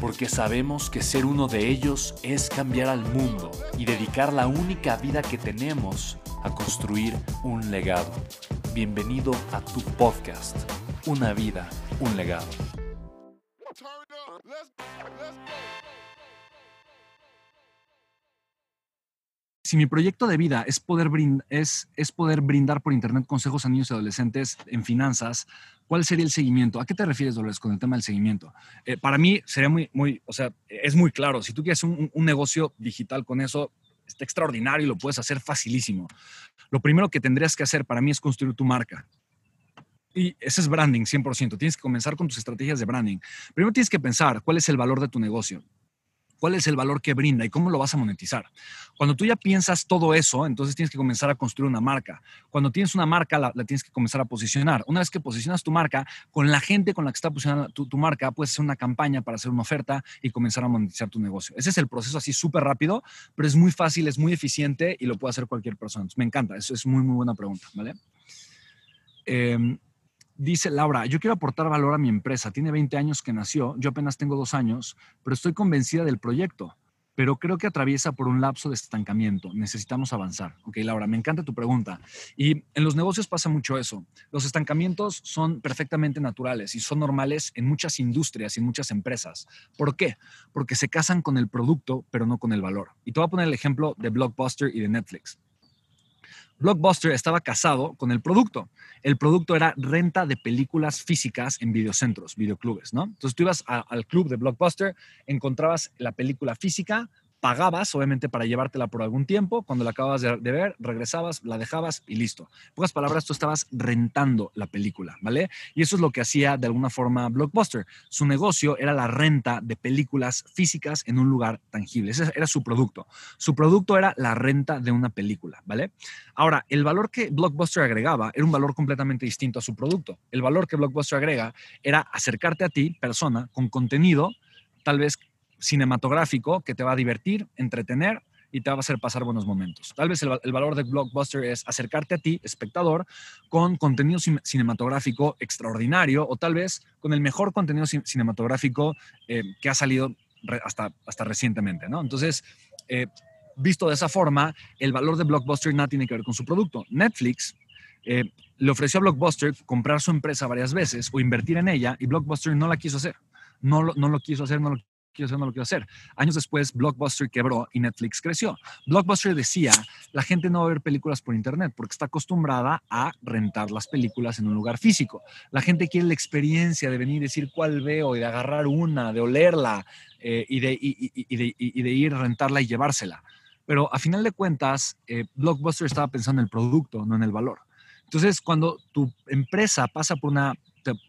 porque sabemos que ser uno de ellos es cambiar al mundo y dedicar la única vida que tenemos a construir un legado. Bienvenido a tu podcast, Una vida, un legado. Si mi proyecto de vida es poder, brindar por Internet consejos a niños y adolescentes en finanzas, ¿Cuál sería el seguimiento? ¿A qué te refieres, Dolores, con el tema del seguimiento? Eh, para mí sería muy, muy, o sea, es muy claro. Si tú quieres un, un negocio digital con eso, está extraordinario y lo puedes hacer facilísimo. Lo primero que tendrías que hacer para mí es construir tu marca. Y ese es branding, 100%. Tienes que comenzar con tus estrategias de branding. Primero tienes que pensar cuál es el valor de tu negocio cuál es el valor que brinda y cómo lo vas a monetizar. Cuando tú ya piensas todo eso, entonces tienes que comenzar a construir una marca. Cuando tienes una marca, la, tienes que comenzar a posicionar. Una vez que posicionas tu marca, con la gente con la que está posicionando tu, tu, marca, puedes hacer una campaña para hacer una oferta y comenzar a monetizar tu negocio. Ese es el proceso así súper rápido, pero es muy fácil, es muy eficiente y lo puede hacer cualquier persona. me encanta, eso es muy, muy buena pregunta, ¿vale? Eh, Dice Laura, yo quiero aportar valor a mi empresa. Tiene 20 años que nació, yo apenas tengo dos años, pero estoy convencida del proyecto. Pero creo que atraviesa por un lapso de estancamiento. Necesitamos avanzar. Ok, Laura, me encanta tu pregunta. Y en los negocios pasa mucho eso. Los estancamientos son perfectamente naturales y son normales en muchas industrias y en muchas empresas. ¿Por qué? Porque se casan con el producto, pero no con el valor. Y te voy a poner el ejemplo de Blockbuster y de Netflix. Blockbuster estaba casado con el producto. El producto era renta de películas físicas en videocentros, videoclubes, ¿no? Entonces tú ibas al club de Blockbuster, encontrabas la película física, pagabas, obviamente, para llevártela por algún tiempo. Cuando la acababas de, ver, regresabas, la dejabas y listo. En pocas palabras, tú estabas rentando la película, ¿vale? Y eso es lo que hacía de alguna forma Blockbuster. Su negocio era la renta de películas físicas en un lugar tangible. Ese era su producto. Su producto era la renta de una película, ¿vale? Ahora, el valor que Blockbuster agregaba era un valor completamente distinto a su producto. El valor que Blockbuster agrega era acercarte a ti, persona, con contenido tal vez cinematográfico que te va a divertir, entretener y te va a hacer pasar buenos momentos. Tal vez el, valor de Blockbuster es acercarte a ti, espectador, con contenido cinematográfico extraordinario o tal vez con el mejor contenido cinematográfico eh, que ha salido hasta, hasta recientemente, ¿no? Entonces, eh, visto de esa forma, el valor de Blockbuster nada tiene que ver con su producto. Netflix eh, le ofreció a Blockbuster comprar su empresa varias veces o invertir en ella y Blockbuster no la quiso hacer. No lo, no lo quiso hacer, no quiero hacer, no lo quiero hacer. Años después, Blockbuster quebró y Netflix creció. Blockbuster decía, la gente no va a ver películas por internet porque está acostumbrada a rentar las películas en un lugar físico. La gente quiere la experiencia de venir y decir cuál veo y de agarrar una, de olerla eh, y, de, ir a rentarla y llevársela. Pero a final de cuentas, eh, Blockbuster estaba pensando en el producto, no en el valor. Entonces, cuando tu empresa pasa por una,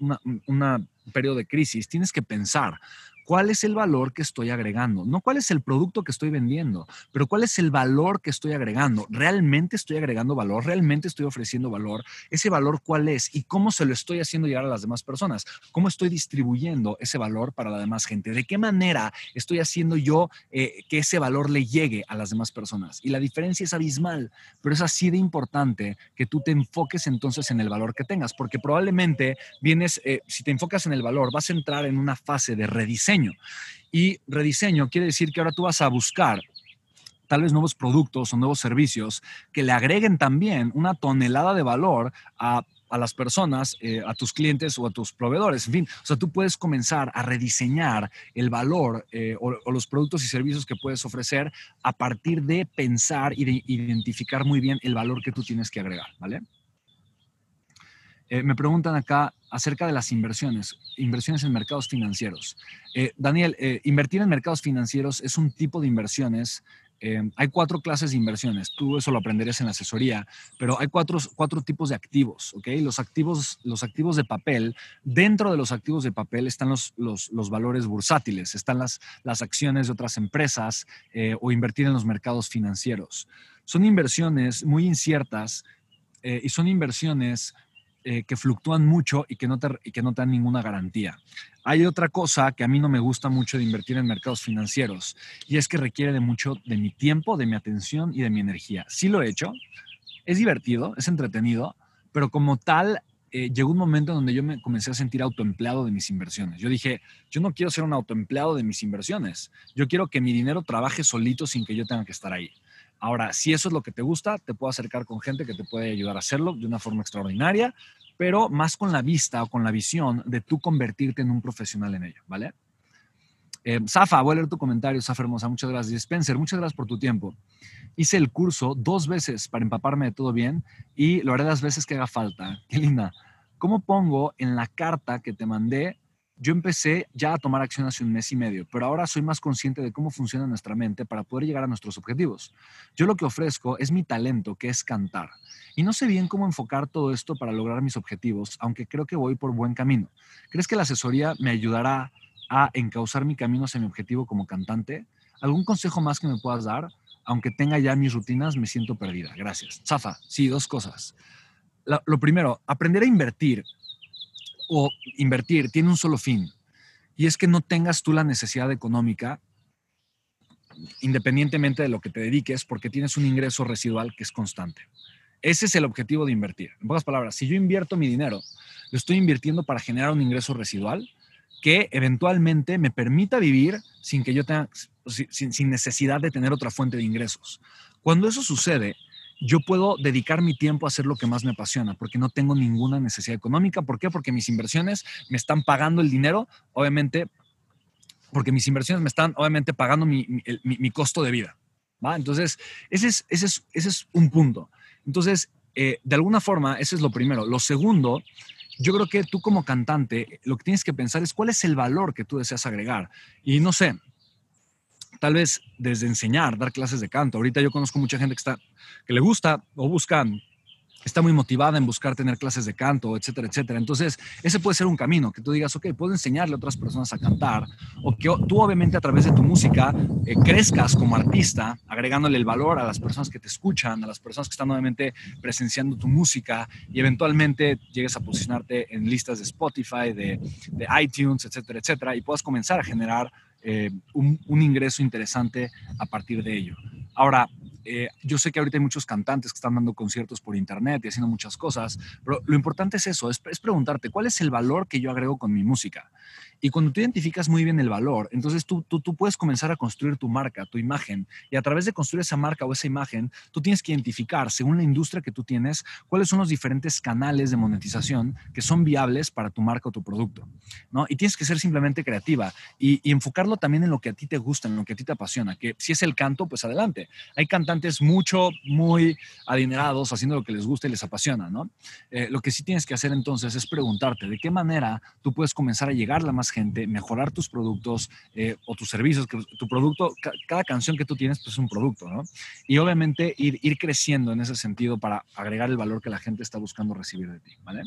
una, una periodo de crisis, tienes que pensar, cuál es el valor que estoy agregando, no cuál es el producto que estoy vendiendo, pero cuál es el valor que estoy agregando. ¿Realmente estoy agregando valor? ¿Realmente estoy ofreciendo valor? ¿Ese valor cuál es? ¿Y cómo se lo estoy haciendo llegar a las demás personas? ¿Cómo estoy distribuyendo ese valor para la demás gente? ¿De qué manera estoy haciendo yo eh, que ese valor le llegue a las demás personas? Y la diferencia es abismal, pero es así de importante que tú te enfoques entonces en el valor que tengas, porque probablemente vienes, eh, si te enfocas en el valor, vas a entrar en una fase de rediseño y rediseño quiere decir que ahora tú vas a buscar tal vez nuevos productos o nuevos servicios que le agreguen también una tonelada de valor a a las personas, eh, a tus clientes o a tus proveedores. En fin, o sea, tú puedes comenzar a rediseñar el valor eh, o, los productos y servicios que puedes ofrecer a partir de pensar y de identificar muy bien el valor que tú tienes que agregar, ¿vale? Eh, me preguntan acá acerca de las inversiones, inversiones en mercados financieros. Daniel, invertir en mercados financieros es un tipo de inversiones eh, hay cuatro clases de inversiones, tú eso lo aprenderías en la asesoría, pero hay cuatro, cuatro tipos de activos, ¿ok? Los activos, los activos de papel, dentro de los activos de papel están los, los, los valores bursátiles, están las, las acciones de otras empresas eh, o invertir en los mercados financieros. Son inversiones muy inciertas eh, y son inversiones eh, que fluctúan mucho y que, no te, que no dan ninguna garantía. Hay otra cosa que a mí no me gusta mucho de invertir en mercados financieros y es que requiere de mucho de mi tiempo, de mi atención y de mi energía. Sí lo he hecho, es divertido, es entretenido, pero como tal eh, llegó un momento donde yo me comencé a sentir autoempleado de mis inversiones. Yo dije, yo no quiero ser un autoempleado de mis inversiones. Yo quiero que mi dinero trabaje solito sin que yo tenga que estar ahí. Ahora, si eso es lo que te gusta, te puedo acercar con gente que te puede ayudar a hacerlo de una forma extraordinaria, pero más con la vista o con la visión de tú convertirte en un profesional en ello, ¿vale? Eh, Safa, voy a leer tu comentario, Safa hermosa, muchas gracias. Spencer, muchas gracias por tu tiempo. Hice el curso dos veces para empaparme de todo bien y lo haré las veces que haga falta. Qué linda. ¿Cómo pongo en la carta que te mandé yo empecé ya a tomar acción hace un mes y medio, pero ahora soy más consciente de cómo funciona nuestra mente para poder llegar a nuestros objetivos. Yo lo que ofrezco es mi talento, que es cantar. Y no sé bien cómo enfocar todo esto para lograr mis objetivos, aunque creo que voy por buen camino. ¿Crees que la asesoría me ayudará a encauzar mi camino hacia mi objetivo como cantante? ¿Algún consejo más que me puedas dar? Aunque tenga ya mis rutinas, me siento perdida. Gracias. Zafa, sí, dos cosas. lo primero, aprender a invertir o invertir tiene un solo fin y es que no tengas tú la necesidad económica independientemente de lo que te dediques porque tienes un ingreso residual que es constante. Ese es el objetivo de invertir. En pocas palabras, si yo invierto mi dinero, lo estoy invirtiendo para generar un ingreso residual que eventualmente me permita vivir sin que yo tenga, sin, sin necesidad de tener otra fuente de ingresos. Cuando eso sucede, yo puedo dedicar mi tiempo a hacer lo que más me apasiona, porque no tengo ninguna necesidad económica. ¿Por qué? Porque mis inversiones me están pagando el dinero, obviamente, porque mis inversiones me están, obviamente, pagando mi, costo de vida. ¿va? Entonces, ese es, ese, es, ese es un punto. Entonces, eh, de alguna forma, ese es lo primero. Lo segundo, yo creo que tú como cantante, lo que tienes que pensar es cuál es el valor que tú deseas agregar. Y no sé, tal vez desde enseñar, dar clases de canto. Ahorita yo conozco mucha gente que, está, que le gusta o busca, está muy motivada en buscar tener clases de canto, etcétera, etcétera. Entonces, ese puede ser un camino, que tú digas, ok, puedo enseñarle a otras personas a cantar, o que tú obviamente a través de tu música eh, crezcas como artista, agregándole el valor a las personas que te escuchan, a las personas que están obviamente presenciando tu música, y eventualmente llegues a posicionarte en listas de Spotify, de, iTunes, etcétera, etcétera, y puedas comenzar a generar eh, un, ingreso interesante a partir de ello. Ahora, eh, yo sé que ahorita hay muchos cantantes que están dando conciertos por internet y haciendo muchas cosas, pero lo importante es eso, es, es preguntarte cuál es el valor que yo agrego con mi música. Y cuando tú identificas muy bien el valor, entonces tú, tú, puedes comenzar a construir tu marca, tu imagen. Y a través de construir esa marca o esa imagen, tú tienes que identificar, según la industria que tú tienes, cuáles son los diferentes canales de monetización que son viables para tu marca o tu producto. ¿no? Y tienes que ser simplemente creativa y, enfocarlo también en lo que a ti te gusta, en lo que a ti te apasiona. Que si es el canto, pues adelante. Hay cantantes mucho, muy adinerados haciendo lo que les gusta y les apasiona. ¿no? Eh, lo que sí tienes que hacer entonces es preguntarte de qué manera tú puedes comenzar a llegar a la más gente, mejorar tus productos eh, o tus servicios, que tu producto, cada canción que tú tienes pues, es un producto, ¿no? Y obviamente ir, ir creciendo en ese sentido para agregar el valor que la gente está buscando recibir de ti, ¿vale?